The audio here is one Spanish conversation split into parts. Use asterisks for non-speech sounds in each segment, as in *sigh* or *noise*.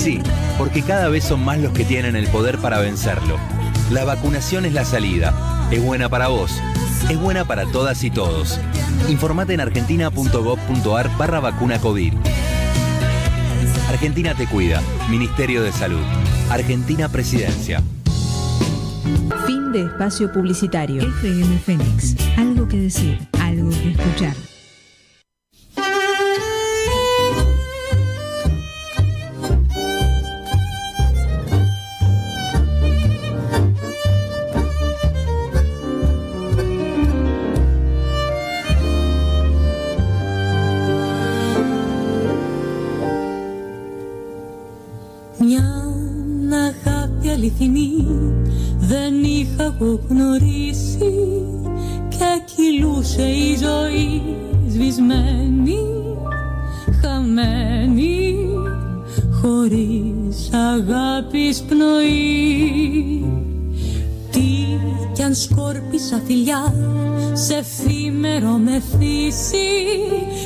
Sí, porque cada vez son más los que tienen el poder para vencerlo. La vacunación es la salida. Es buena para vos. Es buena para todas y todos. Informate en argentina.gov.ar barra vacuna COVID. Argentina te cuida. Ministerio de Salud. Argentina Presidencia. Fin de espacio publicitario. FM Fénix. Algo que decir, algo que escuchar. Αληθινή δεν είχα εγώ γνωρίσει και κυλούσε η ζωή σβησμένη, χαμένη χωρίς αγάπης πνοή. Τι κι αν σκόρπισα φιλιά σε εφήμερο μεθύσι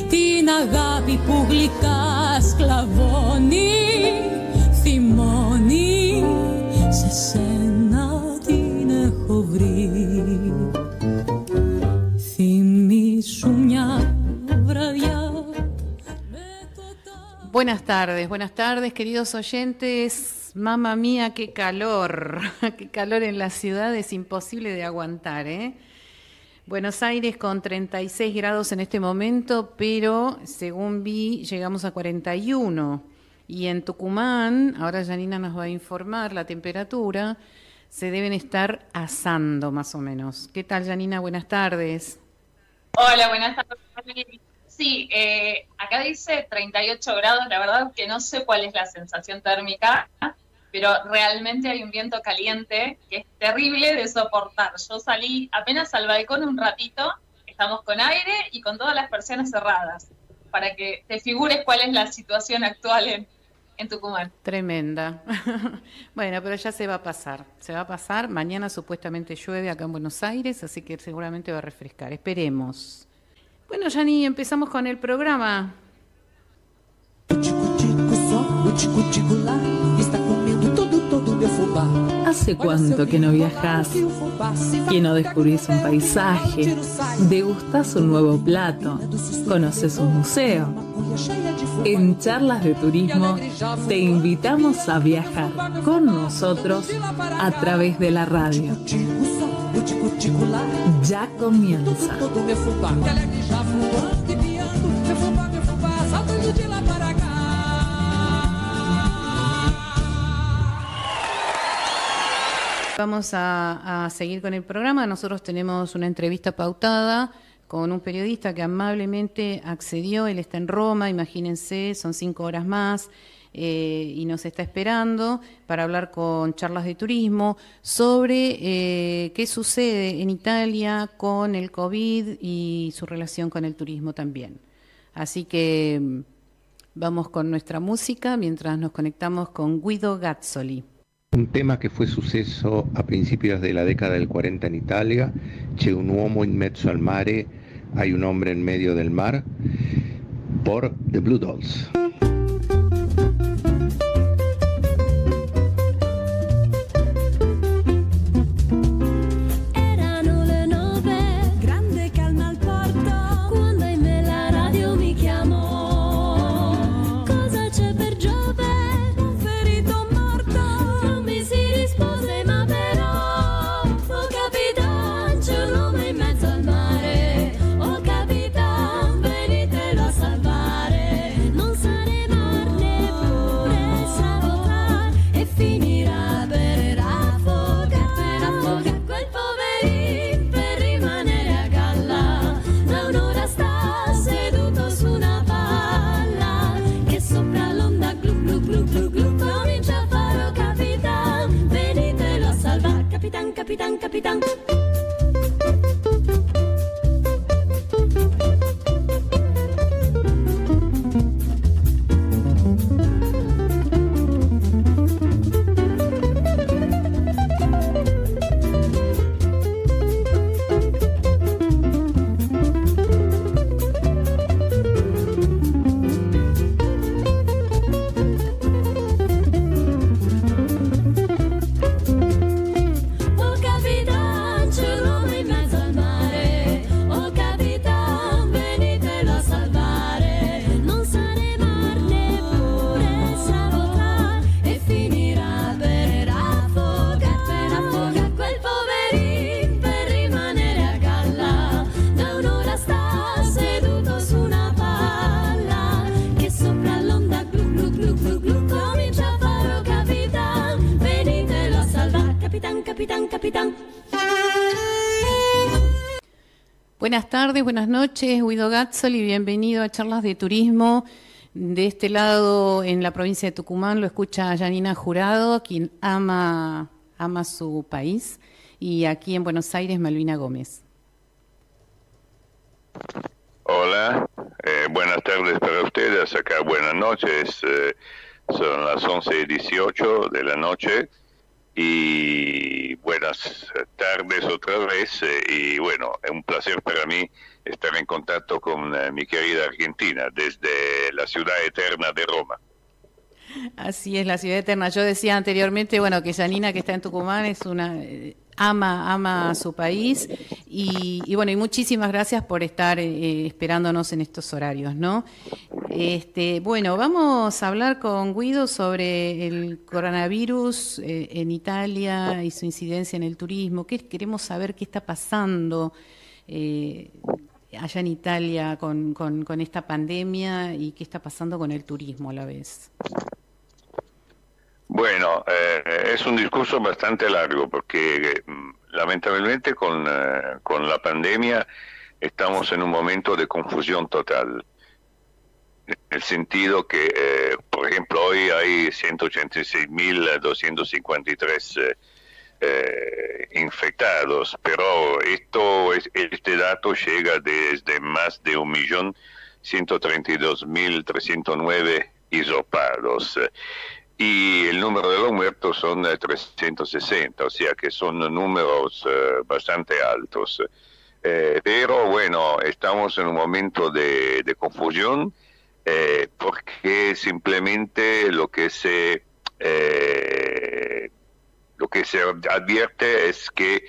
την αγάπη που γλυκά σκλαβώνει Buenas tardes, buenas tardes, queridos oyentes. Mamma mía, qué calor, *laughs* qué calor en la ciudad, es imposible de aguantar, ¿eh? Buenos Aires con 36 grados en este momento, pero según vi llegamos a 41. Y en Tucumán, ahora Janina nos va a informar la temperatura, se deben estar asando más o menos. ¿Qué tal Janina? Buenas tardes. Hola, buenas tardes. Sí, eh, acá dice 38 grados, la verdad que no sé cuál es la sensación térmica, pero realmente hay un viento caliente que es terrible de soportar. Yo salí apenas al balcón un ratito, estamos con aire y con todas las persianas cerradas, para que te figures cuál es la situación actual en, en Tucumán. Tremenda. *laughs* bueno, pero ya se va a pasar. Se va a pasar. Mañana supuestamente llueve acá en Buenos Aires, así que seguramente va a refrescar. Esperemos. Bueno, Yani, empezamos con el programa. ¿Hace cuánto que no viajas? Que no descubrís un paisaje, degustás un nuevo plato, conoces un museo. En charlas de turismo te invitamos a viajar con nosotros a través de la radio. Ya comienza. Vamos a, a seguir con el programa. Nosotros tenemos una entrevista pautada con un periodista que amablemente accedió. Él está en Roma, imagínense, son cinco horas más. Eh, y nos está esperando para hablar con charlas de turismo sobre eh, qué sucede en Italia con el COVID y su relación con el turismo también. Así que mm, vamos con nuestra música mientras nos conectamos con Guido Gazzoli. Un tema che fu successo a principios de la década del 40 en Italia, C'è un uomo in mezzo al mare, hay un hombre en medio del mar, por The Blue Dolls. Buenas tardes, buenas noches, Guido Gatzol y bienvenido a Charlas de Turismo. De este lado, en la provincia de Tucumán, lo escucha Janina Jurado, quien ama, ama su país, y aquí en Buenos Aires, Malvina Gómez. Hola, eh, buenas tardes para ustedes, acá buenas noches, eh, son las 11 y 18 de la noche y buenas tardes otra vez eh, y bueno, es un placer para mí estar en contacto con eh, mi querida Argentina desde la ciudad eterna de Roma. Así es, la ciudad eterna. Yo decía anteriormente, bueno, que Janina que está en Tucumán es una eh, ama, ama a su país y, bueno, y muchísimas gracias por estar eh, esperándonos en estos horarios, ¿no? Este, bueno, vamos a hablar con Guido sobre el coronavirus eh, en Italia y su incidencia en el turismo. ¿Qué, queremos saber qué está pasando eh, allá en Italia con, esta pandemia y qué está pasando con el turismo a la vez. Bueno, eh, es un discurso bastante largo porque mm, lamentablemente eh, con la pandemia estamos en un momento de confusión total. En el sentido que, eh, por ejemplo, hoy hay 186.253 eh, eh, infectados, pero esto es, este dato llega desde más de 1.132.309 isopados y el número de los muertos son 360, o sea que son números eh, bastante altos. Eh, pero bueno, estamos en un momento de confusión eh, porque simplemente lo que se eh, lo que se advierte es que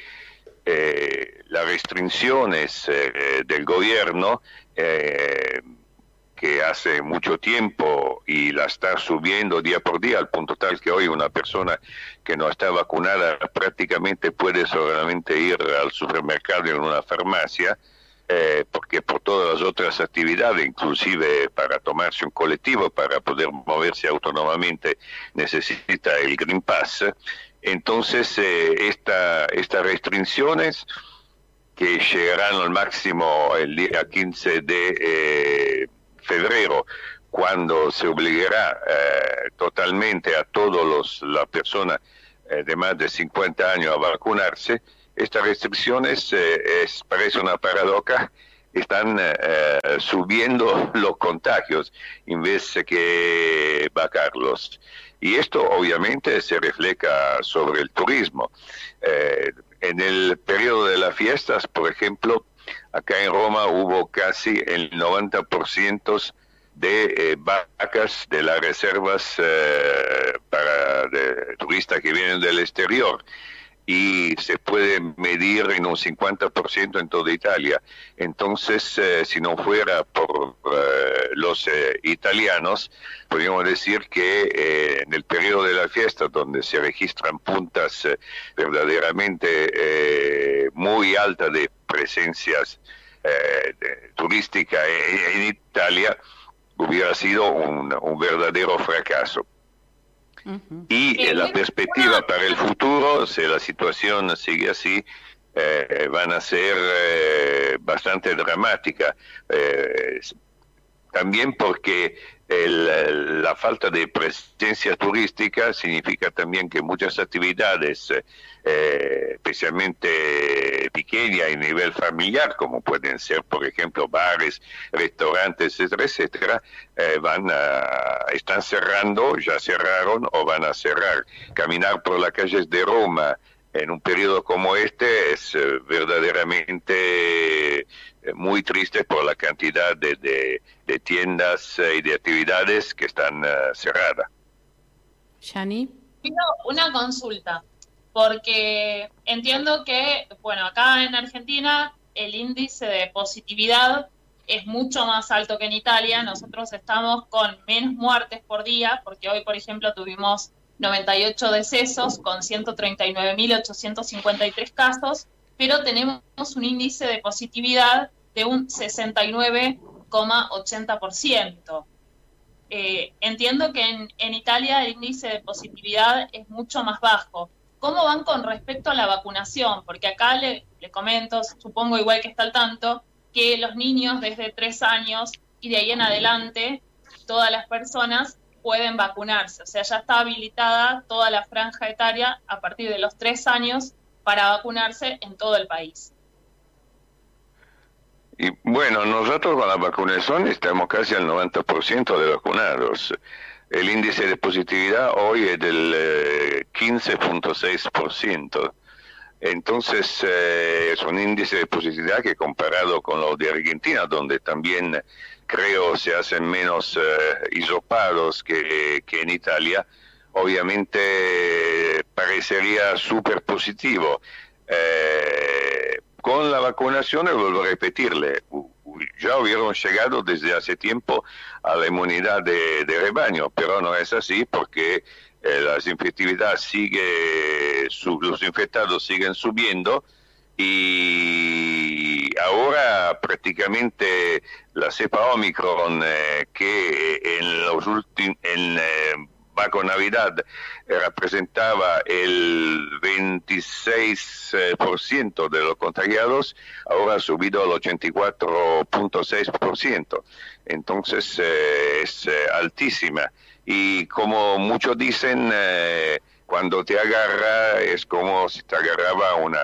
eh, las restricciones eh, del gobierno que hace mucho tiempo y la está subiendo día por día al punto tal que hoy una persona que no está vacunada prácticamente puede solamente ir al supermercado en una farmacia eh, porque por todas las otras actividades, inclusive para tomarse un colectivo, para poder moverse autónomamente, necesita el Green Pass. Entonces, eh, esta, estas restricciones que llegarán al máximo el día 15 de eh, febrero, cuando se obligará eh, totalmente a todas las personas de más de 50 años a vacunarse, estas restricciones, eh, es, parece una paradoja, están eh, subiendo *laughs* los contagios en vez de que bajarlos. Y esto obviamente se refleja sobre el turismo. Eh, en el periodo de las fiestas, por ejemplo, acá en Roma hubo casi el 90% de eh, vacas de las reservas eh, para turistas que vienen del exterior y se puede medir en un 50% en toda Italia. Entonces, eh, si no fuera por eh, los eh, italianos, podríamos decir que eh, en el periodo de la fiesta, donde se registran puntas verdaderamente muy altas de presencias de- turísticas en, Italia, hubiera sido un verdadero fracaso. Y Eh, la una- perspectiva para el futuro, si la situación sigue así, eh, van a ser eh, bastante dramática. Eh, también porque el- la falta de presencia turística significa también que muchas actividades, eh, especialmente pequeñas a nivel familiar, como pueden ser, por ejemplo, bares, restaurantes, etcétera, etcétera, eh, van a, están cerrando, ya cerraron o van a cerrar. Caminar por las calles de Roma en un periodo como este es eh, verdaderamente eh, muy triste por la cantidad de, de- de tiendas eh, y de actividades que están cerradas. Yani. Pido una consulta, porque entiendo que, bueno, acá en Argentina el índice de positividad es mucho más alto que en Italia. Nosotros estamos con menos muertes por día, porque hoy, por ejemplo, tuvimos 98 decesos con 139.853 casos, pero tenemos un índice de positividad de un 69,80%. Eh, entiendo que en, Italia el índice de positividad es mucho más bajo. ¿cómo van con respecto a la vacunación? Porque acá le comento, supongo igual que está al tanto, que los niños desde tres años y de ahí en adelante, todas las personas pueden vacunarse. O sea, ya está habilitada toda la franja etaria a partir de los tres años para vacunarse en todo el país. Y bueno, nosotros con la vacunación estamos casi al 90% de vacunados. El índice de positividad hoy es del 15.6%. Entonces eh, es un índice de positividad que comparado con lo de Argentina, donde también creo se hacen menos eh, isopados que, que en Italia, obviamente parecería súper positivo. Eh, con la vacunación, vuelvo a repetirle, ya hubieron llegado desde hace tiempo a la inmunidad de, de rebaño, pero no es así porque eh, la infectividad sigue, los infectados siguen subiendo y ahora prácticamente la cepa Omicron eh, que en los últimos en eh, Baco Navidad representaba el 26% de los contagiados, ahora ha subido al 84.6%. Entonces eh, es eh, altísima. Y como muchos dicen, eh, cuando te agarra es como si te agarraba una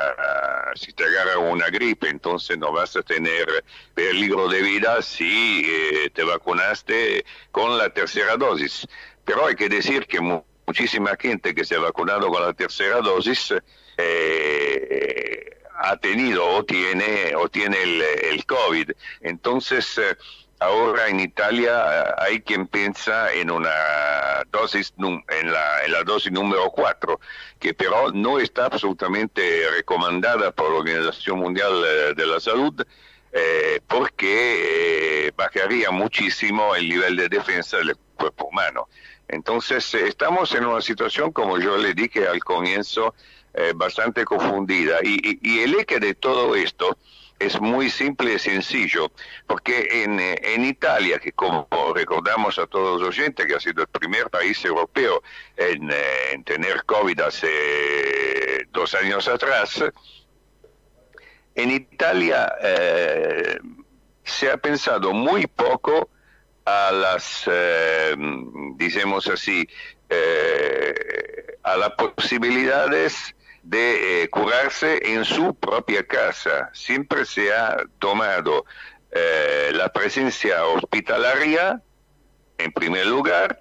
si te agarra una gripe entonces no vas a tener peligro de vida si eh, te vacunaste con la tercera dosis. Pero hay que decir que mu muchísima gente que se ha vacunado con la tercera dosis eh, ha tenido o tiene o tiene el, el covid. Entonces eh, Ahora en Italia hay quien piensa en una dosis, en la, dosis número 4, que pero no está absolutamente recomendada por la Organización Mundial de la Salud, eh, porque eh, bajaría muchísimo el nivel de defensa del cuerpo humano. Entonces, eh, estamos en una situación, como yo le dije al comienzo, eh, bastante confundida. Y, y, y el eje de todo esto es muy simple y sencillo, porque en, en, Italia, que como recordamos a todos los oyentes, que ha sido el primer país europeo en, en tener COVID hace dos años atrás, en Italia eh, se ha pensado muy poco a las, eh, digamos así, eh, a las posibilidades de eh, curarse en su propia casa. Siempre se ha tomado eh, la presencia hospitalaria en primer lugar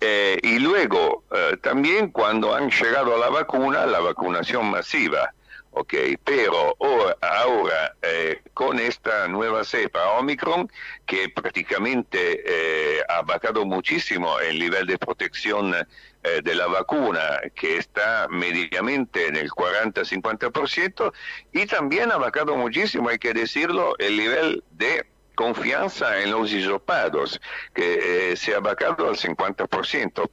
eh, y luego también cuando han llegado a la vacuna, la vacunación masiva. Ok, pero ahora eh, con esta nueva cepa Omicron, que prácticamente eh, ha bajado muchísimo el nivel de protección eh, de la vacuna, que está mediamente en el 40-50%, y también ha bajado muchísimo, hay que decirlo, el nivel de confianza en los isopados, que se ha bajado al 50%.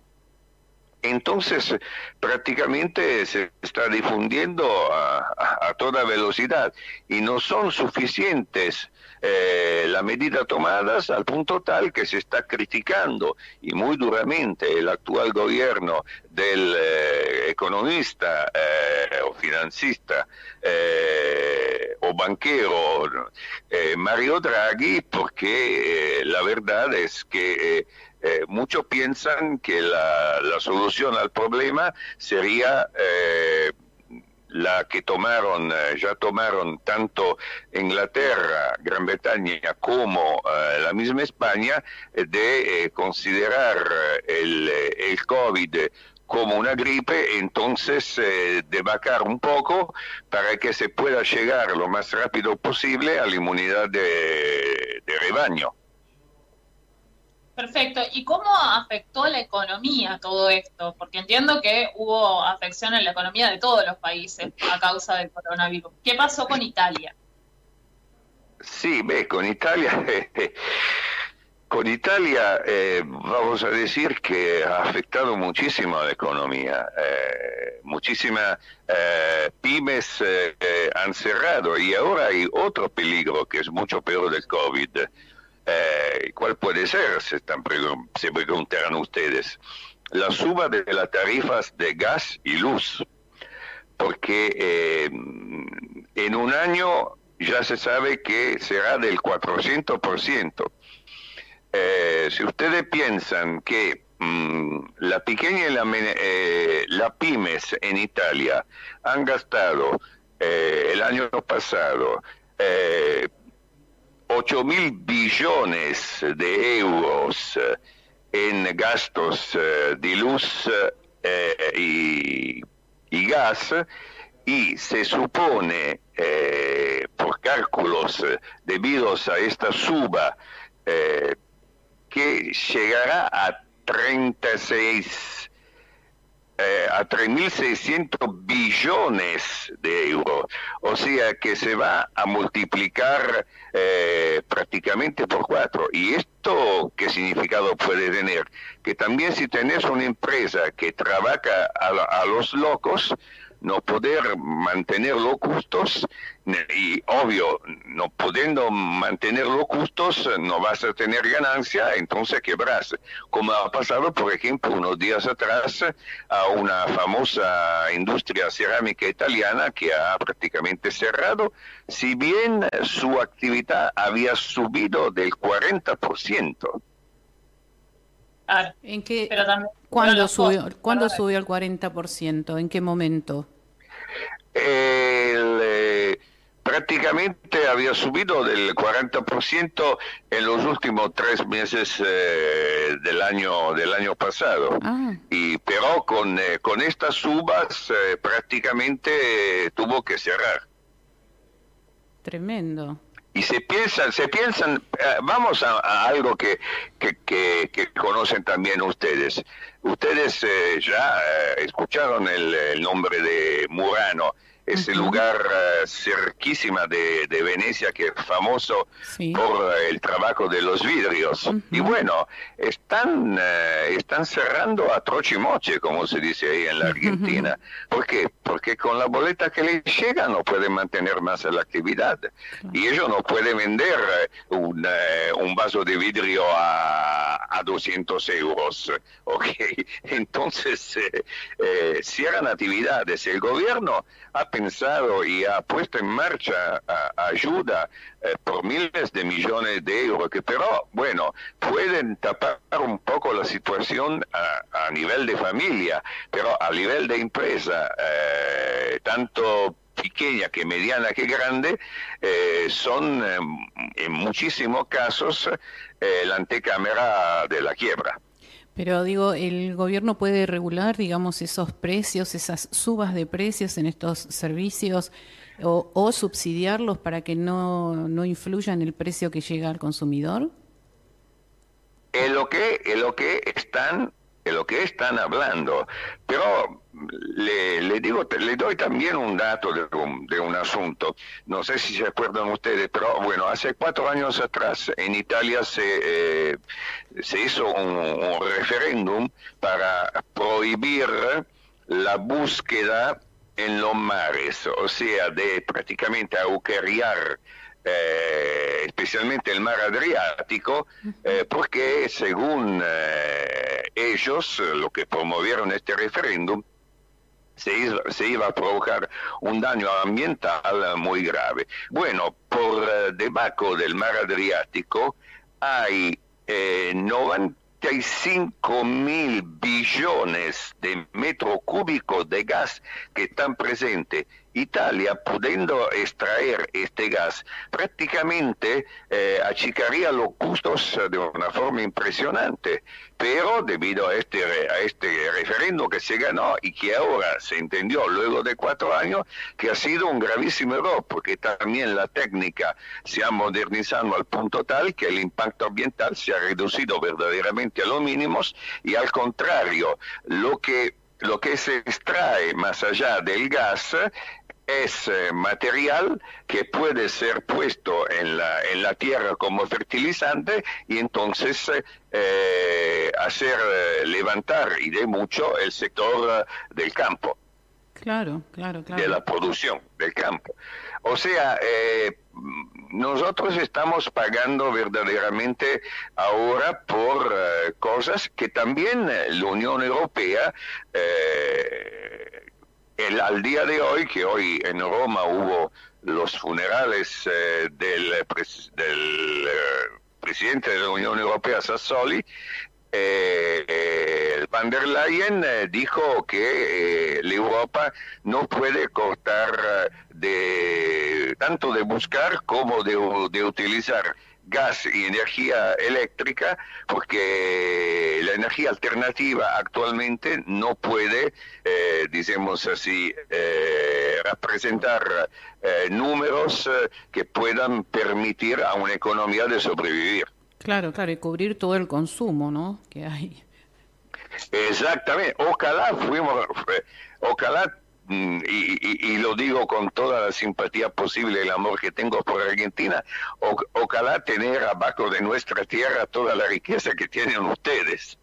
Entonces, prácticamente se está difundiendo a, toda velocidad y no son suficientes eh, las medidas tomadas al punto tal que se está criticando y muy duramente el actual gobierno del eh, economista eh, o financista eh, o banquero Mario Draghi porque la verdad es que eh, muchos piensan que la, solución al problema sería eh, la que tomaron, eh, ya tomaron tanto Inglaterra, Gran Bretaña como la misma España, de considerar el, el COVID como una gripe, entonces eh, de bajar un poco para que se pueda llegar lo más rápido posible a la inmunidad de, de rebaño. Perfecto. ¿Y cómo afectó la economía todo esto? Porque entiendo que hubo afección en la economía de todos los países a causa del coronavirus. ¿Qué pasó con Italia? Sí, ve, con Italia, *laughs* con Italia eh, vamos a decir que ha afectado muchísimo a la economía. Eh, muchísimas eh, pymes han cerrado y ahora hay otro peligro que es mucho peor del COVID. Eh, ¿Cuál puede ser? Se, están pregun se preguntarán ustedes. La suba de las tarifas de gas y luz. porque eh, en un año ya se sabe que será del 400%. Eh, si ustedes piensan que mm, la pequeña y la, eh, la, pymes en Italia han gastado eh, el año pasado 8 mil billones de euros en gastos de luz y, y gas, y se supone, por cálculos debidos a esta suba, que llegará a 36 eh, a 3.600 billones de euros. O sea que se va a multiplicar eh, prácticamente por cuatro. ¿Y esto qué significado puede tener? Que también si tenés una empresa que trabaja a los locos, no poder mantener los costos y obvio, no pudiendo mantener los costos no vas a tener ganancia, entonces quebras. Como ha pasado, por ejemplo, unos días atrás a una famosa industria cerámica italiana que ha prácticamente cerrado, si bien su actividad había subido del 40%. ¿En qué, ¿Cuándo, subió, ¿cuándo subió el 40%? ¿En qué momento? Eh, prácticamente había subido del 40% en los últimos tres meses eh, del año del año pasado ah. y pero con, eh, con estas subas prácticamente tuvo que cerrar tremendo y se piensan, se piensan, eh, vamos a, algo que, que, conocen también ustedes. Ustedes eh, ya eh, escucharon el, nombre de Murano ese lugar uh, cerquísima de, Venecia que es famoso por el trabajo de los vidrios. Y bueno, están, eh, están cerrando a trochimoche, como se dice ahí en la Argentina. ¿Por qué? Porque con la boleta que les llega no pueden mantener más la actividad. Y ellos no pueden vender un, un vaso de vidrio a, a 200 euros. *laughs* Okay. Entonces, eh, cierran actividades. El gobierno ha pensado y ha puesto en marcha ayuda eh, por miles de millones de euros, que pero bueno, pueden tapar un poco la situación a, nivel de familia, pero a nivel de empresa, eh, tanto pequeña que mediana que grande, eh, son en muchísimos casos la antecámara de la quiebra. Pero digo, ¿el gobierno puede regular, digamos, esos precios, esas subas de precios en estos servicios o, subsidiarlos para que no, no influya en el precio que llega al consumidor? Lo que, es lo que están de lo que están hablando. Pero le, digo, le doy también un dato de un, asunto. No sé si se acuerdan ustedes, pero bueno, hace cuatro años atrás en Italia se, eh, se hizo un, un, referéndum para prohibir la búsqueda en los mares, o sea, de prácticamente agujerear eh, especialmente el mar Adriático, eh, porque según eh, ellos, lo que promovieron este referéndum, se iba, se iba, a provocar un daño ambiental muy grave. Bueno, por debajo del mar Adriático hay 95 mil billones de metros cúbicos de gas que están presentes Italia, pudiendo extraer este gas, prácticamente eh, achicaría los costos de una forma impresionante. Pero debido a este, a este referendo que se ganó y que ahora se entendió luego de cuatro años que ha sido un gravísimo error, porque también la técnica se ha modernizado al punto tal que el impacto ambiental se ha reducido verdaderamente a los mínimos y al contrario, lo que lo que se extrae más allá del gas es eh, material que puede ser puesto en la, en la tierra como fertilizante y entonces eh, hacer eh, levantar y de mucho el sector del campo. Claro, claro, claro. De la producción del campo. O sea, nosotros estamos pagando verdaderamente ahora por cosas que también la Unión Europea al día de hoy, que hoy en Roma hubo los funerales eh, del, pres- del eh, presidente de la Unión Europea, Sassoli, eh, eh, Van der Leyen eh, dijo que eh, la Europa no puede cortar eh, de tanto de buscar como de, de utilizar gas y energía eléctrica porque la energía alternativa actualmente no puede, eh, digamos así, eh, representar eh, números eh, que puedan permitir a una economía de sobrevivir. Claro, claro, y cubrir todo el consumo, ¿no? Que hay. Exactamente, ojalá fuimos, eh, ojalá, y, y- y lo digo con toda la simpatía posible, el amor que tengo por Argentina, o- ojalá tener abajo de nuestra tierra toda la riqueza que tienen ustedes.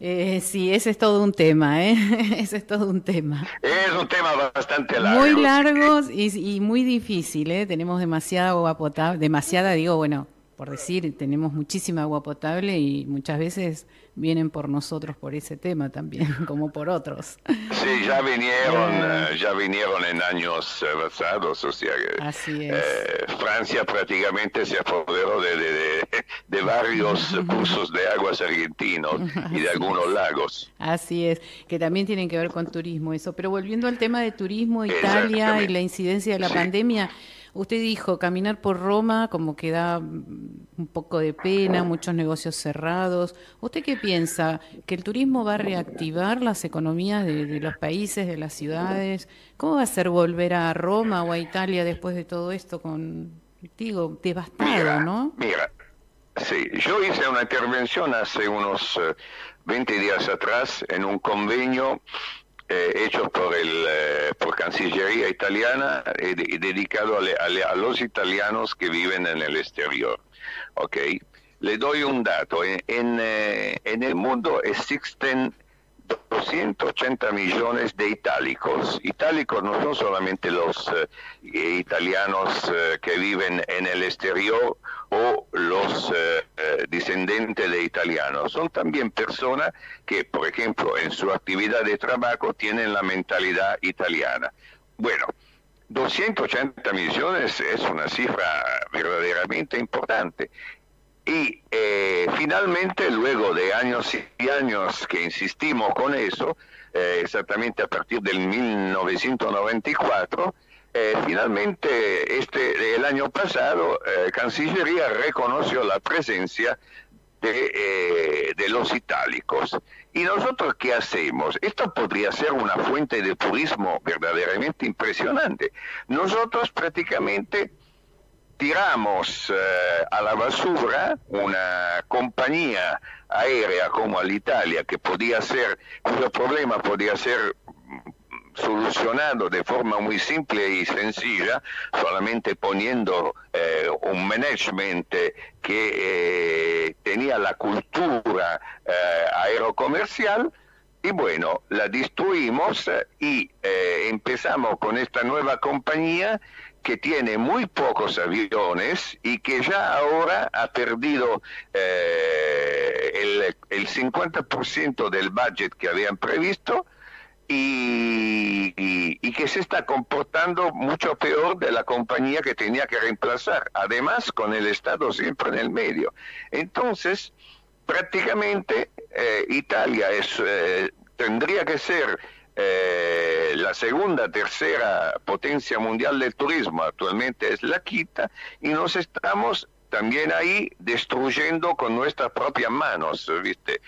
Eh, sí, ese es todo un tema, ¿eh? *laughs* ese es todo un tema. Es un tema bastante largo. Muy largo y, y muy difícil, ¿eh? Tenemos demasiada agua potable, demasiada, digo, bueno, por decir, tenemos muchísima agua potable y muchas veces vienen por nosotros por ese tema también, *laughs* como por otros. Sí, ya vinieron, Eh. eh, ya vinieron en años pasados, o sea que Así es. eh, Francia prácticamente se apoderó de, de, de- *laughs* de varios *laughs* cursos de aguas argentinos y de algunos lagos. Así es, que también tienen que ver con turismo eso. Pero volviendo al tema de turismo, Italia y la incidencia de la Sí. pandemia, usted dijo caminar por Roma como que da un poco de pena, muchos negocios cerrados. ¿Usted qué piensa? ¿Que el turismo va a reactivar las economías de, de los países, de las ciudades? ¿Cómo va a ser volver a Roma o a Italia después de todo esto con, digo, devastado, Mira, ¿no? mira, sí, yo hice una intervención hace unos eh, 20 días atrás en un convenio eh, hecho por el eh, por Cancillería italiana eh, de- dedicado a, a a los italianos que viven en el exterior. ¿ok? Le doy un dato. En, en, eh, en el mundo existen 280 millones de itálicos. Itálicos no son solamente los eh, italianos eh, que viven en el exterior o los eh, descendientes de italianos, son también personas que, por ejemplo, en su actividad de trabajo tienen la mentalidad italiana. Bueno, 280 millones es una cifra verdaderamente importante. Y eh, finalmente, luego de años y años que insistimos con eso, eh, exactamente a partir del 1994, eh, finalmente este el año pasado eh, Cancillería reconoció la presencia de, eh, de los itálicos. ¿Y nosotros qué hacemos? Esto podría ser una fuente de turismo verdaderamente impresionante. Nosotros prácticamente tiramos eh, a la basura una compañía aérea como Alitalia, que podía ser, cuyo problema podía ser solucionado de forma muy simple y sencilla, solamente poniendo eh, un management que eh, tenía la cultura eh, aerocomercial, y bueno, la destruimos y eh, empezamos con esta nueva compañía que tiene muy pocos aviones y que ya ahora ha perdido eh, el, el 50% del budget que habían previsto y, y- que se está comportando mucho peor de la compañía que tenía que reemplazar, además con el Estado siempre en el medio. Entonces, prácticamente eh, Italia es, eh, tendría que ser eh, la segunda, tercera potencia mundial del turismo, actualmente es la quinta, y nos estamos también ahí destruyendo con nuestras propias manos, ¿viste?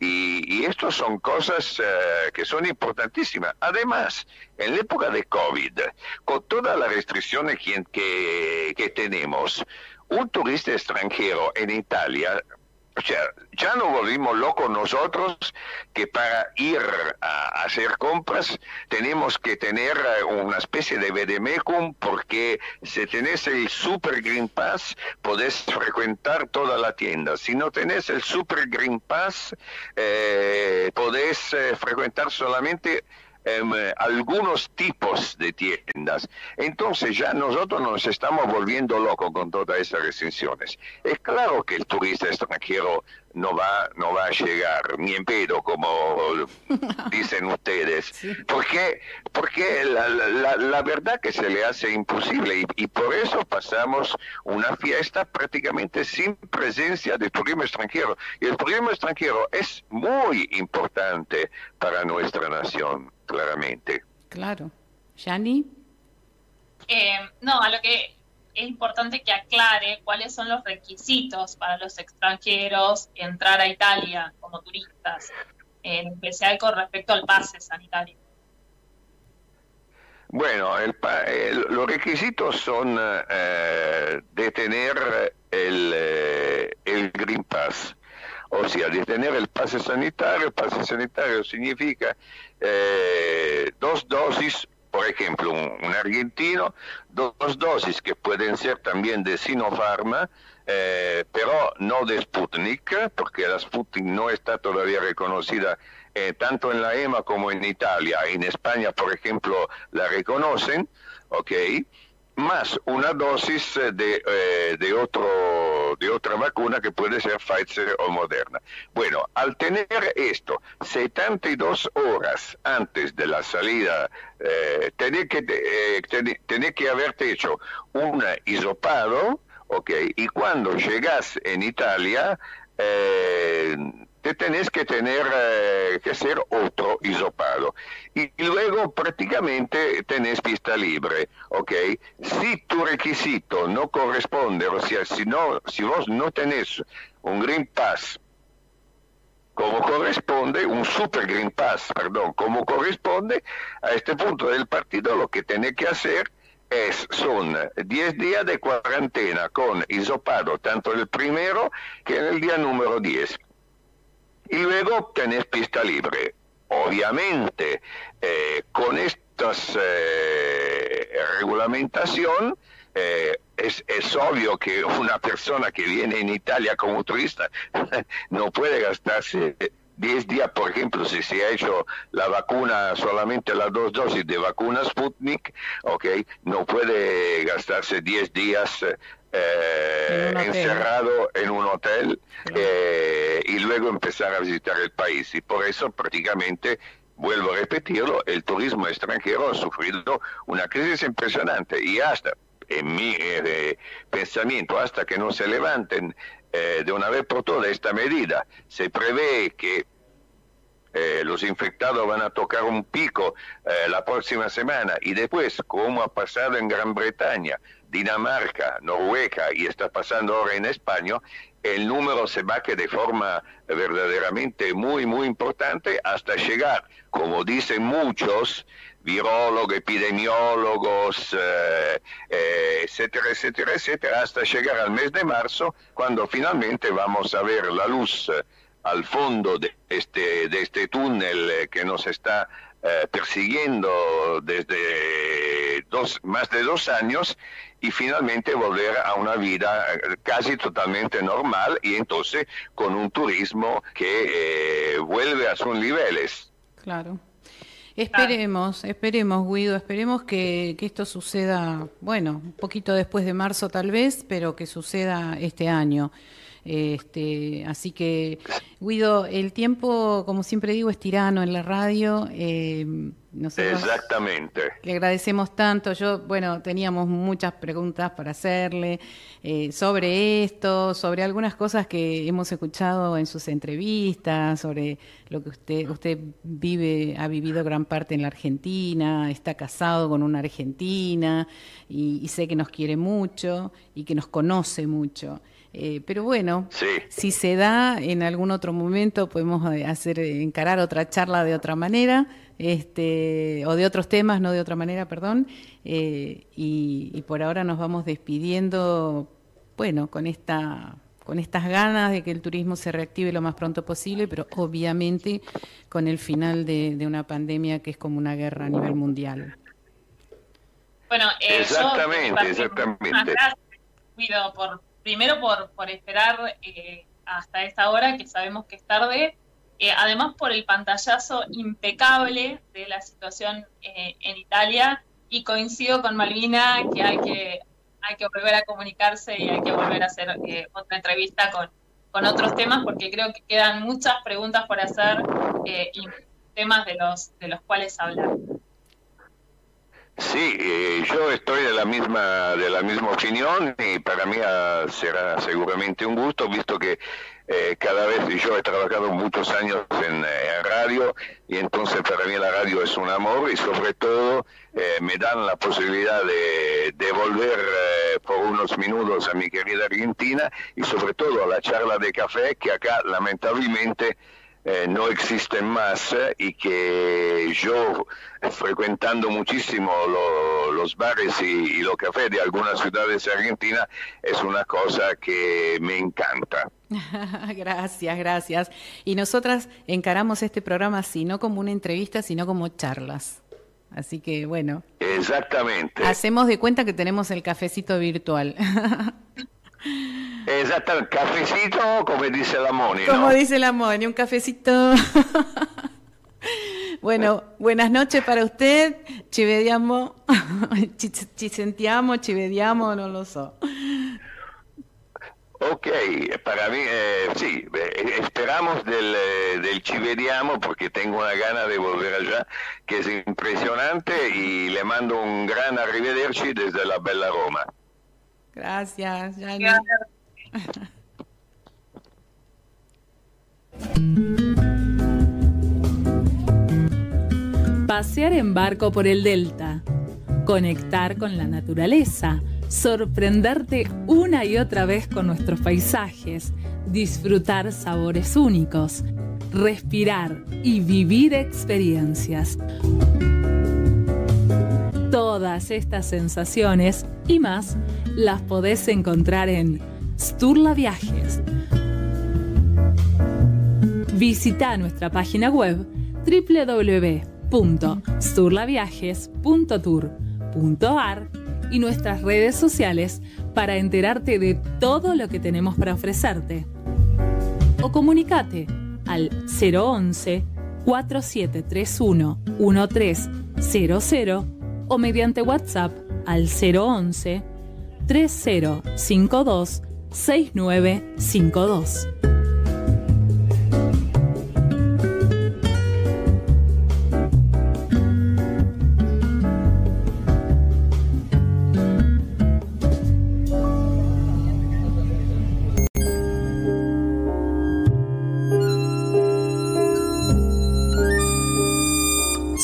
Y, y son cosas eh, que son importantísimas. Además, en la época de COVID, con todas las restricciones que, que, que tenemos, un turista extranjero en Italia o sea, ya no volvimos locos nosotros que para ir a hacer compras tenemos que tener eh, una especie de Bedemecum porque si tenés el Super Green Pass podés frecuentar toda la tienda. Si no tenés el Super Green Pass eh, podés eh, frecuentar solamente em, algunos tipos de tiendas. Entonces ya nosotros nos estamos volviendo locos con todas esas restricciones. Es claro que el turista extranjero no va, no va a llegar, ni en pedo, como *laughs* dicen ustedes. Porque, porque la, la, la, verdad que se le hace imposible y, y, por eso pasamos una fiesta prácticamente sin presencia de turismo extranjero. Y el turismo extranjero es muy importante para nuestra nación, claramente. Claro. ¿Yani? Eh, no, a lo que es importante que aclare cuáles son los requisitos para los extranjeros entrar a Italia como turistas, en especial con respecto al pase sanitario. Bueno, el, el, los requisitos son eh, de tener el, eh, el Green Pass, o sea, de tener el pase sanitario. El pase sanitario significa eh, dos dosis por ejemplo, un, argentino, dos dosis que pueden ser también de Sinopharm, eh, pero no de Sputnik, porque la Sputnik no está todavía reconocida eh, tanto en la EMA como en Italia. En España, por ejemplo, la reconocen, ¿ok? Más una dosis de, eh, de, otro, de otra vacuna que puede ser Pfizer o Moderna. Bueno, al tener esto 72 horas antes de la salida, eh, tener, que, eh, tener que haberte hecho un hisopado, ¿ok? Y cuando llegas en Italia, eh, te tenés que tener eh, que hacer otro hisopado. Y, luego prácticamente tenés pista libre, ¿ok? Si tu requisito no corresponde, o sea, si, no, si vos no tenés un Green Pass como corresponde, un Super Green Pass, perdón, como corresponde, a este punto del partido lo que tenés que hacer es, son 10 días de cuarentena con hisopado, tanto el primero que en el día número 10 y luego tenés pista libre. Obviamente, eh, con esta eh, regulamentación, eh, es, es, obvio que una persona que viene en Italia como turista *laughs* no puede gastarse 10 días, por ejemplo, si se ha hecho la vacuna, solamente las dos dosis de vacuna Sputnik, no puede gastarse 10 días eh, encerrado en un hotel eh, y luego empezar a visitar el país. Y por eso prácticamente, vuelvo a repetirlo, el turismo extranjero ha sufrido una crisis impresionante. Y hasta, en mi eh, pensamiento, hasta que no se levanten eh, de una vez por todas esta medida, se prevé que eh, los infectados van a tocar un pico eh, la próxima semana y después, como ha pasado en Gran Bretaña, Dinamarca, Noruega y está pasando ahora en España, el número se va de forma verdaderamente muy, muy importante hasta llegar, como dicen muchos, virólogos, epidemiólogos, eh, eh, etcétera, etcétera, etcétera, hasta llegar al mes de marzo, cuando finalmente vamos a ver la luz eh, al fondo de este, de este túnel que nos está eh, persiguiendo desde dos, más de dos años y finalmente volver a una vida casi totalmente normal y entonces con un turismo que eh, vuelve a sus niveles. Claro. Esperemos, esperemos, Guido, esperemos que, que, esto suceda, bueno, un poquito después de marzo tal vez, pero que suceda este año. Este, así que, Guido, el tiempo, como siempre digo, es tirano en la radio. Eh, nosotros Exactamente. Le agradecemos tanto. Yo, bueno, teníamos muchas preguntas para hacerle eh, sobre esto, sobre algunas cosas que hemos escuchado en sus entrevistas, sobre lo que usted, usted vive, ha vivido gran parte en la Argentina, está casado con una argentina y, y sé que nos quiere mucho y que nos conoce mucho. Eh, pero bueno, sí. si se da en algún otro momento, podemos eh, hacer encarar otra charla de otra manera, este, o de otros temas, no de otra manera, perdón. Eh, y, y, por ahora nos vamos despidiendo, bueno, con esta con estas ganas de que el turismo se reactive lo más pronto posible, pero obviamente con el final de, de una pandemia que es como una guerra a nivel mundial. Bueno, eh, exactamente, yo, exactamente. Gracias, Guido, por primero por, por esperar eh, hasta esta hora, que sabemos que es tarde, eh, además por el pantallazo impecable de la situación eh, en Italia, y coincido con Malvina que hay que, hay que volver a comunicarse y hay que volver a hacer eh, otra entrevista con, con otros temas, porque creo que quedan muchas preguntas por hacer y temas de los, de los cuales hablar. Sí, eh, yo estoy de la misma de la misma opinión y para mí ah, será seguramente un gusto, visto que eh, cada vez yo he trabajado muchos años en, eh, radio y entonces para mí la radio es un amor y sobre todo me dan la posibilidad de, de volver por unos minutos a mi querida Argentina y sobre todo a la charla de café que acá lamentablemente eh, no existen más eh, y que yo frecuentando muchísimo los bares y, los cafés de algunas ciudades de Argentina es una cosa que me encanta. *laughs* gracias, gracias. Y nosotras encaramos este programa así, no como una entrevista, sino como charlas. Así que bueno. Exactamente. Hacemos de cuenta que tenemos el cafecito virtual. *laughs* Exacto, cafecito como dice la Moni. Como dice la Moni, un cafecito. *laughs* bueno, buenas noches para usted. Ci vediamo, *laughs* ci, sentiamo, ci vediamo, no lo so. Ok, para mí eh, sí, eh, esperamos del, eh, del ci vediamo porque tengo una gana de volver allá, que es impresionante y le mando un gran arrivederci desde la bella Roma. Gracias, *laughs* Pasear en barco por el delta, conectar con la naturaleza, sorprenderte una y otra vez con nuestros paisajes, disfrutar sabores únicos, respirar y vivir experiencias. Todas estas sensaciones y más las podés encontrar en Sturla Viajes. Visita nuestra página web www.sturlaviajes.tour.ar y nuestras redes sociales para enterarte de todo lo que tenemos para ofrecerte. O comunicate al 011 4731 1300 o mediante WhatsApp al 011 3052 6952.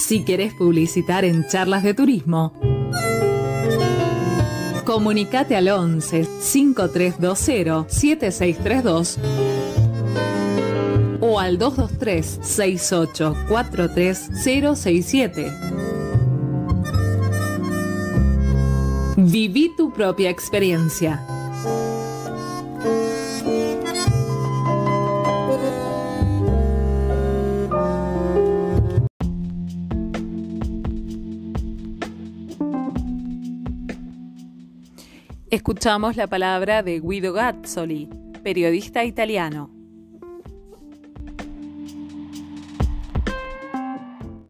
Si quieres publicitar en charlas de turismo, comunicate al 11 5320 7632 o al 223 6843 067. Viví tu propia experiencia. Escuchamos la palabra de Guido Gazzoli, periodista italiano.